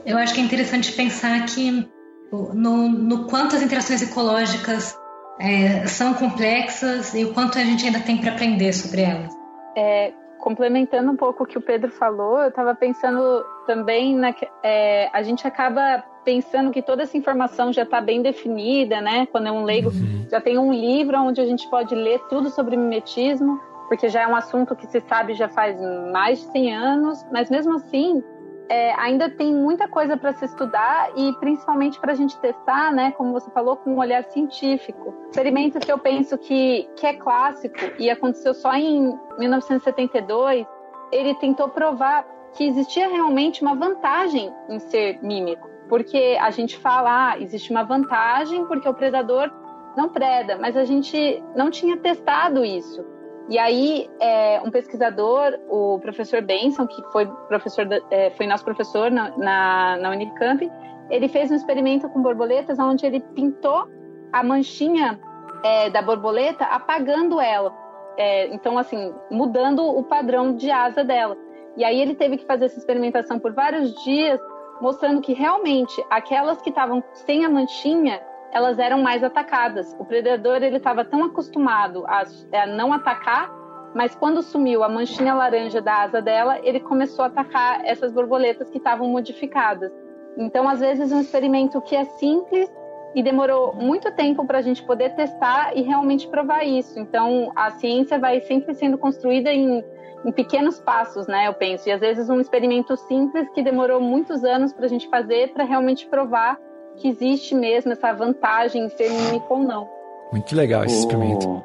Speaker 4: eu acho que é interessante pensar que no, no quanto as interações ecológicas é, são complexas e o quanto a gente ainda tem para aprender sobre elas.
Speaker 5: É, complementando um pouco o que o Pedro falou, eu estava pensando também na é, a gente acaba pensando que toda essa informação já está bem definida, né? Quando é um leigo, uhum. já tem um livro onde a gente pode ler tudo sobre mimetismo, porque já é um assunto que se sabe já faz mais de 100 anos, mas mesmo assim, é, ainda tem muita coisa para se estudar e principalmente para a gente testar, né? Como você falou, com um olhar científico. Experimento que eu penso que, que é clássico e aconteceu só em 1972, ele tentou provar que existia realmente uma vantagem em ser mímico porque a gente fala, ah, existe uma vantagem porque o predador não preda, mas a gente não tinha testado isso. E aí, é, um pesquisador, o professor Benson, que foi, professor, é, foi nosso professor na, na, na, Unicamp, ele fez um experimento com borboletas onde ele pintou a manchinha é, da borboleta apagando ela. É, então, assim, mudando o padrão de asa dela. E aí ele teve que fazer essa experimentação por vários dias mostrando que realmente aquelas que estavam sem a manchinha, elas eram mais atacadas. O predador ele estava tão acostumado a, a não atacar, mas quando sumiu a manchinha laranja da asa dela, ele começou a atacar essas borboletas que estavam modificadas. Então, às vezes, um experimento que é simples e demorou muito tempo para a gente poder testar e realmente provar isso. Então, a ciência vai sempre sendo construída em em pequenos passos, né? Eu penso. E às vezes um experimento simples que demorou muitos anos para a gente fazer para realmente provar que existe mesmo essa vantagem em ser mímico ou não.
Speaker 2: Muito legal esse experimento.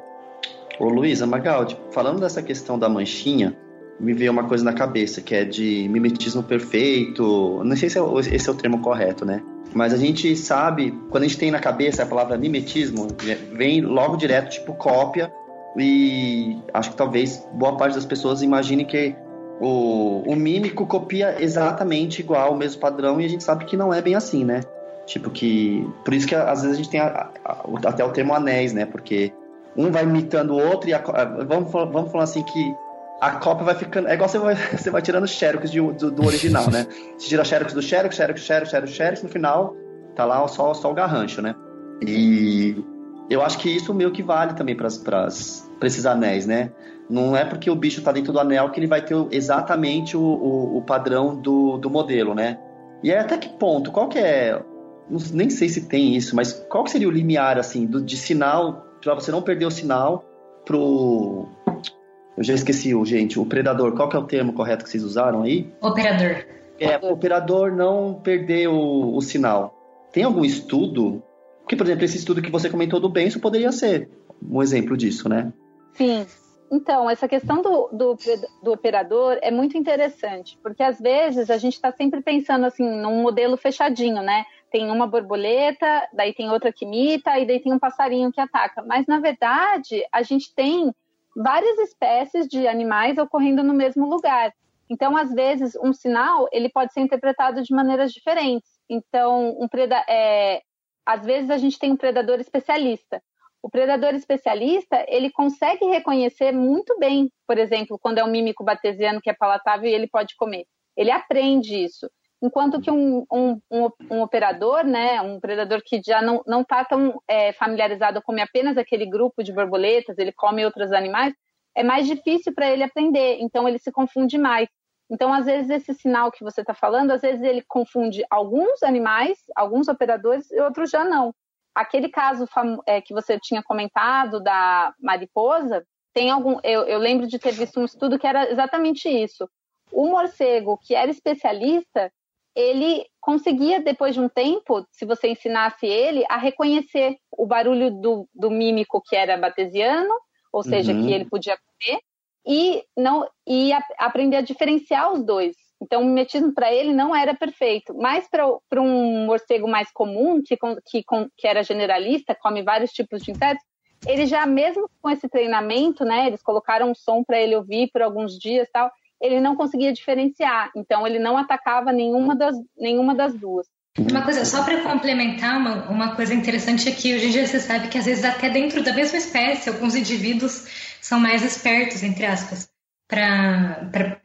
Speaker 3: Ô Luísa Magaldi, falando dessa questão da manchinha, me veio uma coisa na cabeça, que é de mimetismo perfeito. Não sei se é esse é o termo correto, né? Mas a gente sabe, quando a gente tem na cabeça a palavra mimetismo, vem logo direto, tipo cópia, e acho que talvez boa parte das pessoas imagine que o, o mímico copia exatamente igual, o mesmo padrão, e a gente sabe que não é bem assim, né? Tipo que. Por isso que às vezes a gente tem a, a, até o termo anéis, né? Porque um vai imitando o outro e a, vamos, vamos falar assim que a cópia vai ficando. É igual você vai, você vai tirando xerox de, do, do, original, né? Você tira xerox do xerox, xerox, xerox, xerox, xerox, no final tá lá só, só o garrancho, né? E eu acho que isso meio que vale também para esses anéis, né? Não é porque o bicho está dentro do anel que ele vai ter exatamente o, o, o padrão do, do modelo, né? E aí, até que ponto? Qual que é nem sei se tem isso, mas qual seria o limiar, assim, do, de sinal, para você não perder o sinal pro... Eu já esqueci, gente, o predador, qual que é o termo correto que vocês usaram aí?
Speaker 4: Operador.
Speaker 3: É, o operador não perder o, o sinal. Tem algum estudo? Porque, por exemplo, esse estudo que você comentou do benço poderia ser um exemplo disso, né?
Speaker 5: Sim. Então, essa questão do, do, do, operador é muito interessante, porque às vezes a gente está sempre pensando assim num modelo fechadinho, né? Tem uma borboleta, daí tem outra que imita, e daí tem um passarinho que ataca. Mas, na verdade, a gente tem várias espécies de animais ocorrendo no mesmo lugar. Então, às vezes, um sinal ele pode ser interpretado de maneiras diferentes. Então, um preda é, às vezes a gente tem um predador especialista. O predador especialista ele consegue reconhecer muito bem, por exemplo, quando é um mímico batesiano que é palatável e ele pode comer. Ele aprende isso. Enquanto que um, um, um, um, operador, né, um predador que já não está tão é, familiarizado, come apenas aquele grupo de borboletas, ele come outros animais, é mais difícil para ele aprender, então ele se confunde mais. Então, às vezes, esse sinal que você está falando, às vezes ele confunde alguns animais, alguns operadores, e outros já não. Aquele caso é, que você tinha comentado da mariposa, tem algum. Eu, eu lembro de ter visto um estudo que era exatamente isso. O morcego, que era especialista, ele conseguia, depois de um tempo, se você ensinasse ele, a reconhecer o barulho do, do mímico que era batesiano, ou seja, uhum. que ele podia comer, e, não, e a, aprender a diferenciar os dois. Então, o mimetismo para ele não era perfeito, mas para um morcego mais comum, que, que, que era generalista, come vários tipos de insetos, ele já, mesmo com esse treinamento, né, eles colocaram um som para ele ouvir por alguns dias tal, ele não conseguia diferenciar, então ele não atacava nenhuma das, nenhuma das duas.
Speaker 4: Uma coisa, só para complementar, uma, uma coisa interessante é que hoje em dia você sabe que às vezes até dentro da mesma espécie, alguns indivíduos são mais espertos, entre aspas, para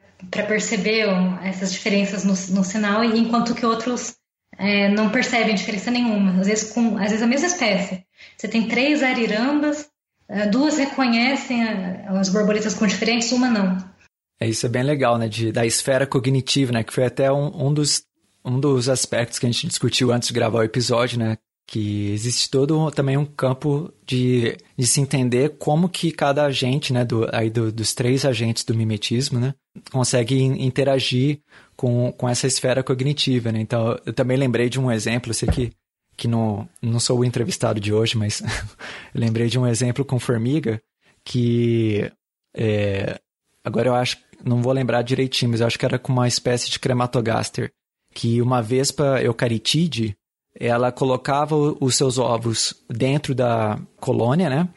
Speaker 4: perceber essas diferenças no, no sinal, enquanto que outros é, não percebem diferença nenhuma. Às vezes, com, às vezes a mesma espécie. Você tem três arirambas, é, duas reconhecem as borboletas com diferentes, uma não.
Speaker 2: É, isso é bem legal, né? De, da esfera cognitiva, né? Que foi até um, um, dos, um dos aspectos que a gente discutiu antes de gravar o episódio, né? Que existe todo também um campo de, de se entender como que cada agente, né? Do, aí do, dos três agentes do mimetismo, né? Consegue interagir com, com essa esfera cognitiva, né? Então, eu também lembrei de um exemplo, sei que que não, não sou o entrevistado de hoje, mas lembrei de um exemplo com formiga que é, agora eu acho não vou lembrar direitinho, mas eu acho que era com uma espécie de crematogaster, que uma vespa eucaritide, ela colocava os seus ovos dentro da colônia, né?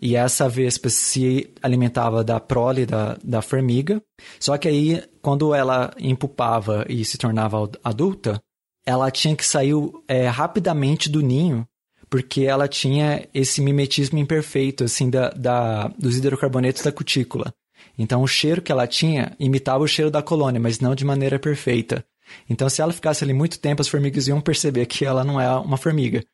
Speaker 2: E essa vespa se alimentava da prole da, da formiga. Só que aí, quando ela empupava e se tornava adulta, ela tinha que sair é, rapidamente do ninho, porque ela tinha esse mimetismo imperfeito, assim, da, da, dos hidrocarbonetos da cutícula. Então o cheiro que ela tinha imitava o cheiro da colônia, mas não de maneira perfeita. Então se ela ficasse ali muito tempo, as formigas iam perceber que ela não é uma formiga.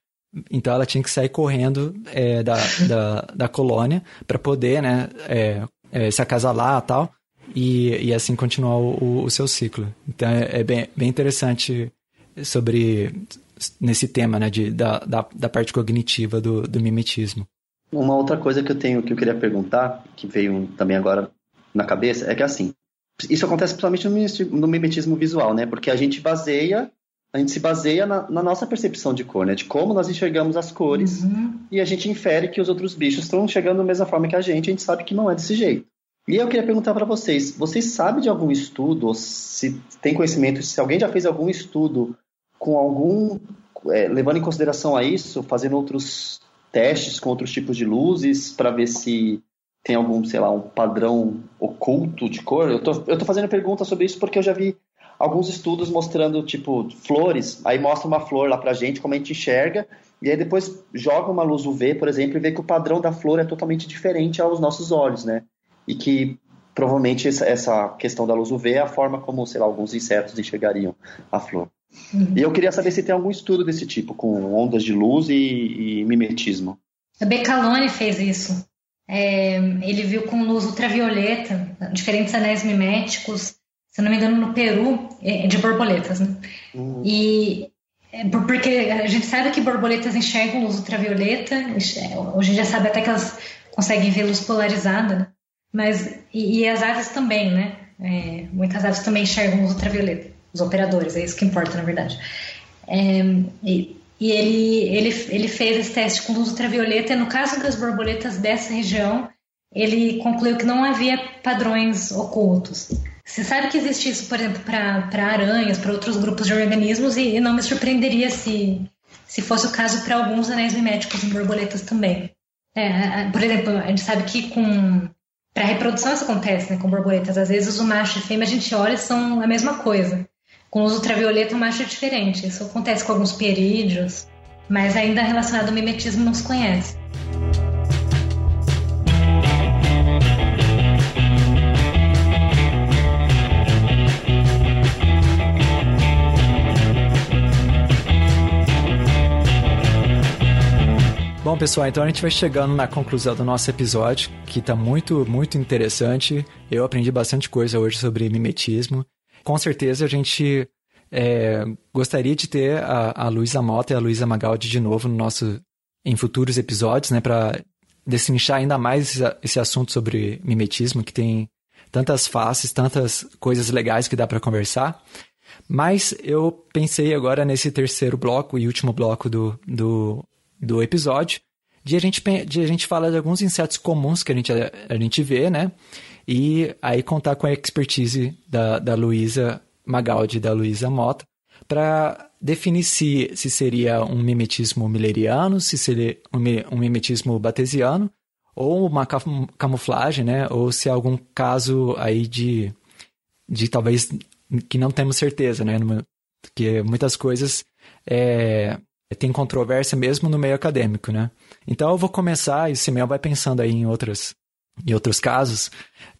Speaker 2: Então ela tinha que sair correndo é, da, da, da, colônia para poder né, é, é, se acasalar e tal, e, assim continuar o, o seu ciclo. Então é, é, bem, bem interessante sobre nesse tema né, de, da, da, da parte cognitiva do, do mimetismo.
Speaker 3: Uma outra coisa que eu tenho que eu queria perguntar, que veio também agora na cabeça é que assim, isso acontece principalmente no mimetismo visual, né? Porque a gente baseia, a gente se baseia na, na nossa percepção de cor, né? De como nós enxergamos as cores uhum. e a gente infere que os outros bichos estão enxergando da mesma forma que a gente, a gente sabe que não é desse jeito. E eu queria perguntar para vocês, vocês sabem de algum estudo, ou se tem conhecimento, se alguém já fez algum estudo com algum, é, levando em consideração a isso, fazendo outros testes com outros tipos de luzes para ver se tem algum, sei lá, um padrão oculto de cor? Eu tô, eu tô fazendo pergunta sobre isso porque eu já vi alguns estudos mostrando, tipo, flores, aí mostra uma flor lá pra gente, como a gente enxerga, e aí depois joga uma luz UV, por exemplo, e vê que o padrão da flor é totalmente diferente aos nossos olhos, né? E que provavelmente essa questão da luz UV é a forma como, sei lá, alguns insetos enxergariam a flor. Uhum. E eu queria saber se tem algum estudo desse tipo, com ondas de luz e, e mimetismo.
Speaker 4: A Becalone fez isso. É, ele viu com luz ultravioleta diferentes anéis miméticos, se não me engano, no Peru, é, de borboletas, né? Uhum. E é, porque a gente sabe que borboletas enxergam luz ultravioleta, hoje já sabe até que elas conseguem ver luz polarizada, né? Mas, e, e, as aves também, né? É, muitas aves também enxergam luz ultravioleta, os operadores, é isso que importa, na verdade. É, e, e ele, ele, ele fez esse teste com luz ultravioleta, e no caso das borboletas dessa região, ele concluiu que não havia padrões ocultos. Você sabe que existe isso, por exemplo, para aranhas, para outros grupos de organismos, e, e não me surpreenderia se, se fosse o caso para alguns anéis miméticos em borboletas também. É, por exemplo, a gente sabe que com para reprodução isso acontece, né, com borboletas. Às vezes o macho e a fêmea a gente olha são a mesma coisa. Com luz ultravioleta macho é diferente. Isso acontece com alguns perídeos, mas ainda relacionado ao mimetismo não se conhece.
Speaker 2: Bom, pessoal, então a gente vai chegando na conclusão do nosso episódio, que está muito, muito interessante. Eu aprendi bastante coisa hoje sobre mimetismo. Com certeza a gente é, gostaria de ter a, a Luísa Mota e a Luísa Magaldi de novo no nosso, em futuros episódios, né, para destrinchar ainda mais esse, esse assunto sobre mimetismo, que tem tantas faces, tantas coisas legais que dá para conversar. Mas eu pensei agora nesse terceiro bloco e último bloco do, do do episódio, de a gente, de a gente falar de alguns insetos comuns que a gente, a, a gente vê, né? E aí contar com a expertise da, da Luísa Magaldi da Luísa Mota para definir se, se seria um mimetismo milleriano, se seria um, um mimetismo batesiano, ou uma camuflagem, né? Ou se há algum caso aí de, de talvez que não temos certeza, né? Porque muitas coisas é, tem controvérsia mesmo no meio acadêmico, né? Então eu vou começar, e o Simeão vai pensando aí em outros, em outros casos.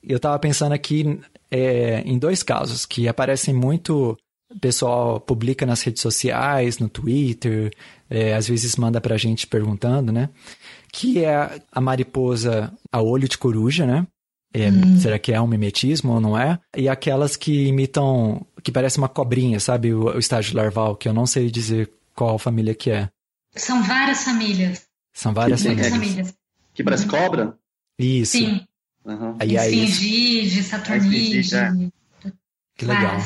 Speaker 2: Eu estava pensando aqui é, em dois casos que aparecem muito. O pessoal publica nas redes sociais, no Twitter, é, às vezes manda pra gente perguntando, né? Que é a mariposa a olho de coruja, né? É, hum. Será que é um mimetismo ou não é? E aquelas que imitam, que parece uma cobrinha, sabe? O, o estágio larval, que eu não sei dizer qual família que é?
Speaker 4: São várias famílias.
Speaker 2: São várias
Speaker 3: que,
Speaker 2: famílias.
Speaker 3: famílias. Que parece uhum. cobra?
Speaker 2: Isso.
Speaker 4: Sim.
Speaker 2: Uhum. Aí, aí,
Speaker 4: Esfingide, Saturnide. É.
Speaker 2: Que legal.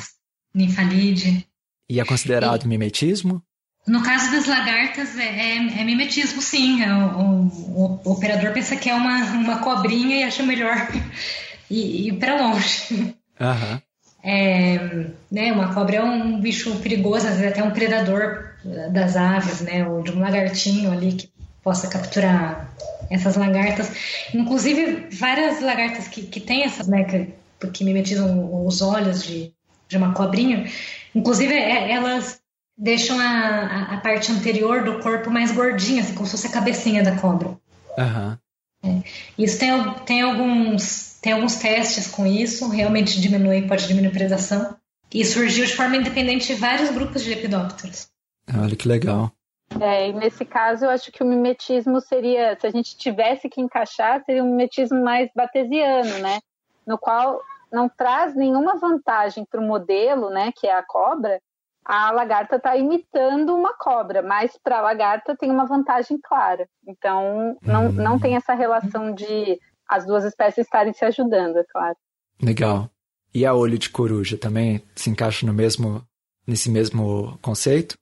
Speaker 4: Ninfalide.
Speaker 2: E é considerado e, mimetismo?
Speaker 4: No caso das lagartas, é, é, é mimetismo, sim. É, o, o, o, operador pensa que é uma, uma cobrinha e acha melhor ir, ir para longe.
Speaker 2: Aham.
Speaker 4: É, né, uma cobra é um bicho perigoso, às vezes até um predador das aves, né, ou de um lagartinho ali que possa capturar essas lagartas. Inclusive, várias lagartas que, que têm essas, né, que, que mimetizam os olhos de, de uma cobrinha, inclusive é, elas deixam a, a, parte anterior do corpo mais gordinha, assim, como se fosse a cabecinha da cobra.
Speaker 2: Uhum.
Speaker 4: É. Isso tem, tem alguns tem alguns testes com isso, realmente diminui, pode diminuir a predação. E surgiu de forma independente vários grupos de lepidópteros.
Speaker 2: Olha que legal.
Speaker 5: É, e nesse caso, eu acho que o mimetismo seria, se a gente tivesse que encaixar, seria um mimetismo mais batesiano, né? No qual não traz nenhuma vantagem para o modelo, né, que é a cobra. A lagarta está imitando uma cobra, mas para a lagarta tem uma vantagem clara. Então, não, não tem essa relação de as duas espécies estarem se ajudando, é claro.
Speaker 2: Legal. E a olho de coruja também se encaixa no mesmo, nesse mesmo conceito?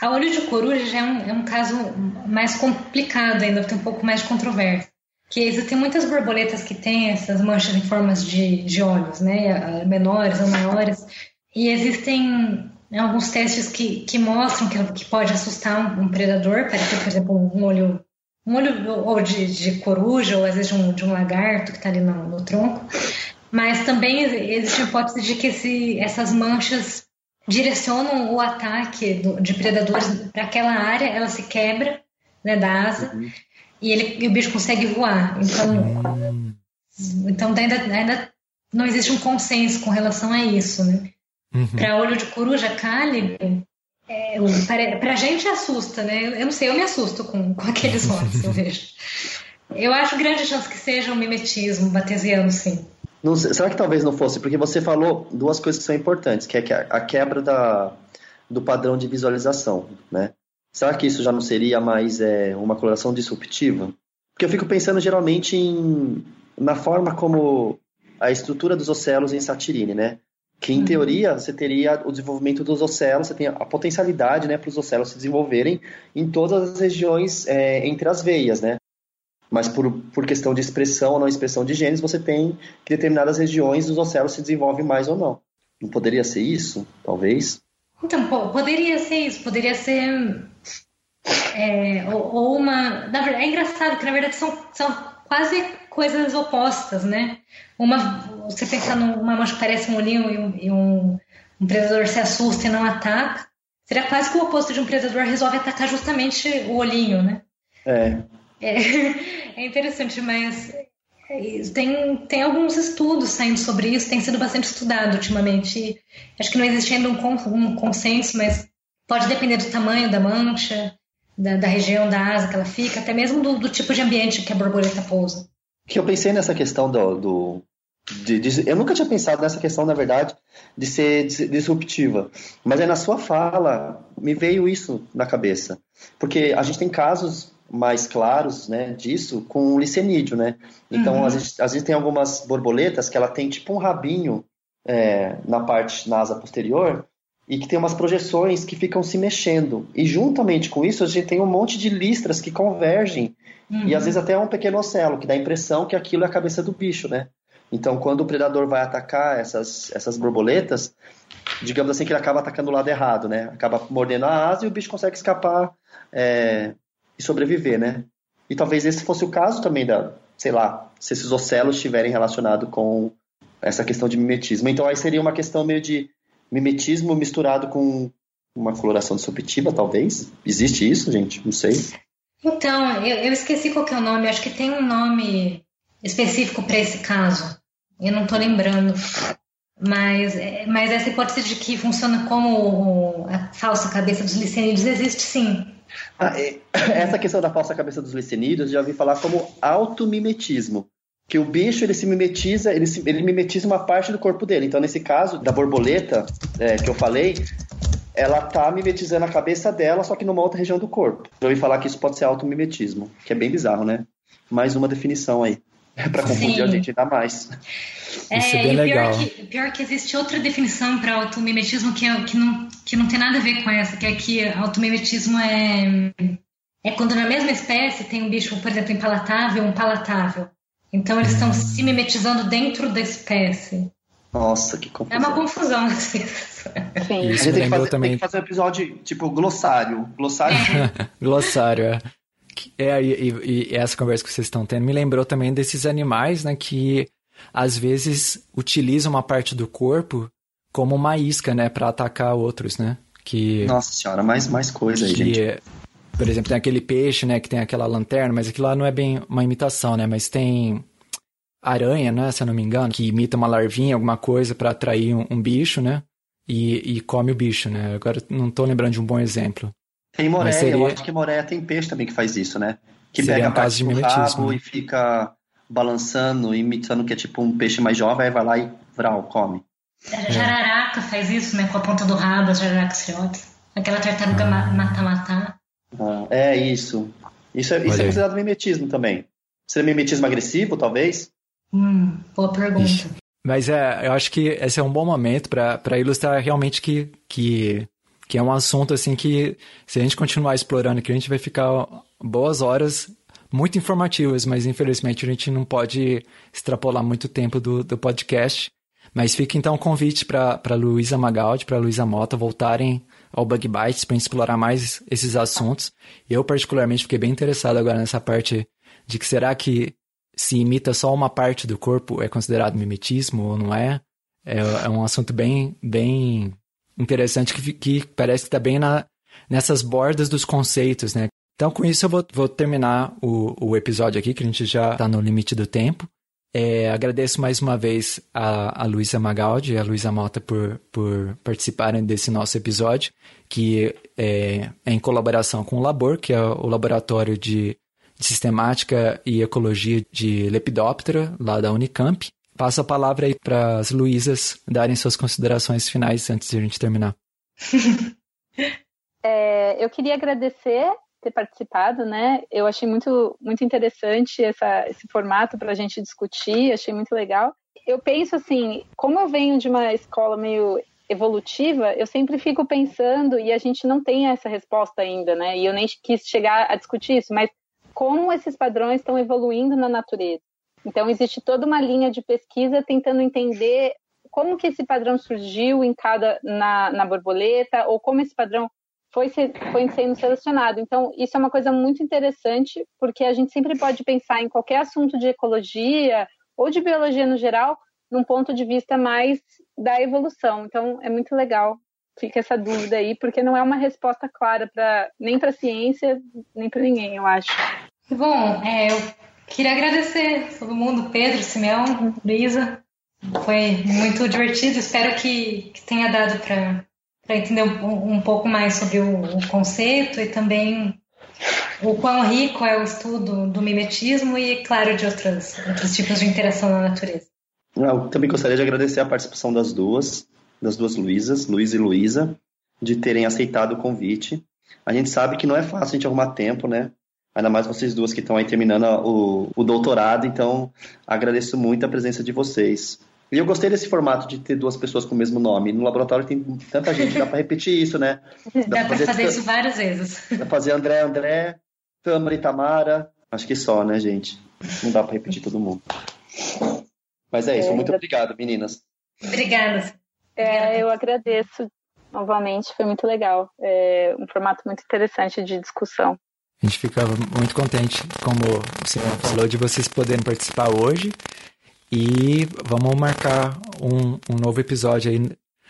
Speaker 4: A olho de coruja já é um, é um caso mais complicado ainda, tem um pouco mais de controvérsia. Que existem muitas borboletas que têm essas manchas em formas de, de olhos, né? Menores ou maiores. E existem alguns testes que, que mostram que, que pode assustar um, um predador, para ter, por exemplo, um olho um olho ou de, de, coruja, ou às vezes de um, de um lagarto que está ali no, no, tronco. Mas também existe a hipótese de que esse, essas manchas direcionam o ataque do, de predadores para aquela área, ela se quebra né, da asa uhum. e, ele, e o bicho consegue voar. Então, uhum. então ainda, ainda não existe um consenso com relação a isso. Né? Uhum. Para olho de coruja cálido, é, pra gente assusta, né? Eu não sei, eu me assusto com, com aqueles rotes, eu vejo. Eu acho grande chance que seja um mimetismo batesiano, sim.
Speaker 3: Não, será que talvez não fosse? Porque você falou duas coisas que são importantes, que é a quebra da, do padrão de visualização, né? Será que isso já não seria mais é, uma coloração disruptiva? Porque eu fico pensando geralmente em, na forma como a estrutura dos ocelos em Satirine, né? Que em uhum. teoria você teria o desenvolvimento dos ocelos, você tem a potencialidade, né, para os ocelos se desenvolverem em todas as regiões é, entre as veias, né? Mas por, por questão de expressão ou não expressão de genes, você tem que determinadas regiões dos ocelos se desenvolvem mais ou não. Não poderia ser isso, talvez?
Speaker 4: Então, pô, poderia ser isso, poderia ser é, ou, ou, uma. Na verdade, é engraçado que na verdade são, são quase coisas opostas, né? Uma, você pensar numa mancha que parece um olhinho e, um, e um, um, predador se assusta e não ataca, seria quase que o oposto de um predador resolve atacar justamente o olhinho, né?
Speaker 3: É.
Speaker 4: É, é interessante, mas é tem, tem alguns estudos saindo sobre isso, tem sido bastante estudado ultimamente. Acho que não existe ainda um, consenso, mas pode depender do tamanho da mancha, da, da região da asa que ela fica, até mesmo do, do, tipo de ambiente que a borboleta pousa.
Speaker 3: Que eu pensei nessa questão do, do de, de, eu nunca tinha pensado nessa questão, na verdade, de ser disruptiva. Mas aí na sua fala me veio isso na cabeça. Porque a gente tem casos mais claros né, disso com licenídeo, né? Então, uhum. às, vezes, às, vezes, tem algumas borboletas que ela tem tipo um rabinho é, na parte, na asa posterior, e que tem umas projeções que ficam se mexendo. E juntamente com isso, a gente tem um monte de listras que convergem, uhum. e às vezes até um pequeno ocelo, que dá a impressão que aquilo é a cabeça do bicho, né? Então, quando o predador vai atacar essas, essas borboletas, digamos assim que ele acaba atacando o lado errado, né? Acaba mordendo a asa e o bicho consegue escapar é, e sobreviver, né? E talvez esse fosse o caso também da, sei lá, se esses ocelos estiverem relacionados com essa questão de mimetismo. Então aí seria uma questão meio de mimetismo misturado com uma coloração disruptiva, talvez. Existe isso, gente? Não sei.
Speaker 4: Então, eu, eu esqueci qual é o nome. Acho que tem um nome específico para esse caso. Eu não estou lembrando. Mas, mas essa hipótese de que funciona como a falsa cabeça dos licenídeos existe sim.
Speaker 3: Ah, essa questão da falsa cabeça dos licenídeos já ouvi falar como automimetismo. Que o bicho ele se mimetiza, ele, se, ele mimetiza uma parte do corpo dele. Então, nesse caso da borboleta é, que eu falei, ela tá mimetizando a cabeça dela, só que numa outra região do corpo. Já ouvi falar que isso pode ser automimetismo, que é bem bizarro, né? Mais uma definição aí. para confundir Sim. a gente ainda mais.
Speaker 4: É, Isso é bem legal. Pior que, pior que existe outra definição para automimetismo que, é, que, não, que não tem nada a ver com essa, que é que automimetismo é, é quando na mesma espécie tem um bicho, por exemplo, impalatável um palatável. Então eles estão se mimetizando dentro da espécie.
Speaker 3: Nossa, que confusão.
Speaker 4: É uma confusão
Speaker 3: vezes. Sim. Isso a gente tem que, fazer, também... tem que fazer um episódio tipo glossário. Glossário.
Speaker 2: É. glossário, é. É, e, e, essa conversa que vocês estão tendo me lembrou também desses animais, né, que às vezes utilizam uma parte do corpo como uma isca, né, para atacar outros, né? Que
Speaker 3: Nossa senhora, mais mais coisa aí, gente.
Speaker 2: Por exemplo, tem aquele peixe, né, que tem aquela lanterna, mas aquilo lá não é bem uma imitação, né, mas tem aranha, né, se eu não me engano, que imita uma larvinha, alguma coisa para atrair um, um, bicho, né? E, e come o bicho, né? Agora não tô lembrando de um bom exemplo.
Speaker 3: Tem moreia, seria... eu acho que moreia tem peixe também que faz isso, né? Que
Speaker 2: seria
Speaker 3: pega
Speaker 2: um a parte do rabo
Speaker 3: né? e fica balançando, imitando que é tipo um peixe mais jovem, aí vai lá e vral, come.
Speaker 4: A jararaca faz isso, né? Com a ponta do rabo, as jararacas filhotes. Aquela tartaruga ah. mata-matar.
Speaker 3: Ah, é isso. Isso é, isso é considerado mimetismo também. Seria mimetismo agressivo, talvez?
Speaker 4: Hum, boa pergunta. Ixi.
Speaker 2: Mas é, eu acho que esse é um bom momento para ilustrar realmente que, que que é um assunto assim que se a gente continuar explorando aqui, a gente vai ficar boas horas muito informativas, mas infelizmente a gente não pode extrapolar muito tempo do, do podcast. Mas fica então o convite para Luísa Magaldi, para Luísa Mota voltarem ao Bug Bites para explorar mais esses assuntos. Eu particularmente fiquei bem interessado agora nessa parte de que será que se imita só uma parte do corpo é considerado mimetismo ou não é? É, é um assunto bem, bem interessante que, que parece que está bem na, nessas bordas dos conceitos, né? Então, com isso, eu vou, vou terminar o, o episódio aqui, que a gente já está no limite do tempo. É, agradeço mais uma vez a, a Luísa Magaldi e a Luísa Mota por, por participarem desse nosso episódio, que é, é, em colaboração com o Labor, que é o laboratório de, de sistemática e ecologia de Lepidoptera, lá da Unicamp. Passo a palavra aí para as Luísas darem suas considerações finais antes de a gente terminar.
Speaker 5: é, eu queria agradecer ter participado, né? Eu achei muito, muito interessante essa, esse formato para a gente discutir, achei muito legal. Eu penso assim, como eu venho de uma escola meio evolutiva, eu sempre fico pensando, e a gente não tem essa resposta ainda, né? E eu nem quis chegar a discutir isso, mas como esses padrões estão evoluindo na natureza. Então, existe toda uma linha de pesquisa tentando entender como que esse padrão surgiu em cada na, na borboleta, ou como esse padrão foi, foi sendo selecionado. Então, isso é uma coisa muito interessante, porque a gente sempre pode pensar em qualquer assunto de ecologia ou de biologia no geral, num ponto de vista mais da evolução. Então, é muito legal. Fica essa dúvida aí, porque não é uma resposta clara para nem para a ciência, nem para ninguém, eu acho.
Speaker 4: Bom, é, eu queria agradecer todo mundo, Pedro, Simeão, Luísa. Foi muito divertido. Espero que, que tenha dado para entender um, um, pouco mais sobre o, o, conceito e também o quão rico é o estudo do mimetismo e, claro, de outros tipos de interação na natureza.
Speaker 3: Eu também gostaria de agradecer a participação das duas, das duas Luísas, Luiz e Luísa, de terem aceitado o convite. A gente sabe que não é fácil a gente arrumar tempo, né? Ainda mais vocês duas que estão aí terminando o, o doutorado, então agradeço muito a presença de vocês. E eu gostei desse formato de ter duas pessoas com o mesmo nome. No laboratório tem tanta gente, dá para repetir isso, né?
Speaker 4: Dá, dá para fazer, fazer isso várias vezes.
Speaker 3: Dá pra fazer André, André, Tamara e Tamara. Acho que só, né, gente? Não dá para repetir todo mundo. Mas é isso. Muito obrigado, meninas.
Speaker 4: Obrigada.
Speaker 5: É, eu agradeço novamente. Foi muito legal. É um formato muito interessante de discussão.
Speaker 2: A gente fica muito contente, como o senhor falou, de vocês poderem participar hoje. E vamos marcar um, um novo episódio aí,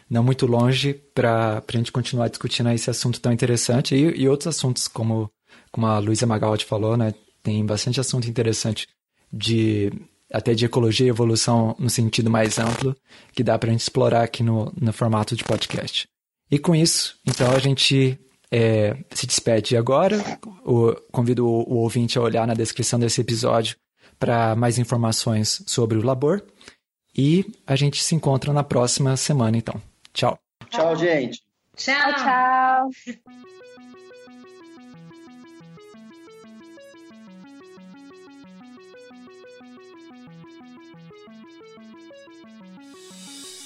Speaker 2: não muito longe, para a gente continuar discutindo esse assunto tão interessante e, e outros assuntos, como, como a Luísa Magaldi falou, né? Tem bastante assunto interessante de até de ecologia e evolução no sentido mais amplo, que dá para a gente explorar aqui no, no formato de podcast. E com isso, então a gente é, se despede agora. O, convido o, o ouvinte a olhar na descrição desse episódio para mais informações sobre o Labor. E a gente se encontra na próxima semana, então. Tchau.
Speaker 3: Tchau, gente.
Speaker 4: Tchau,
Speaker 5: tchau.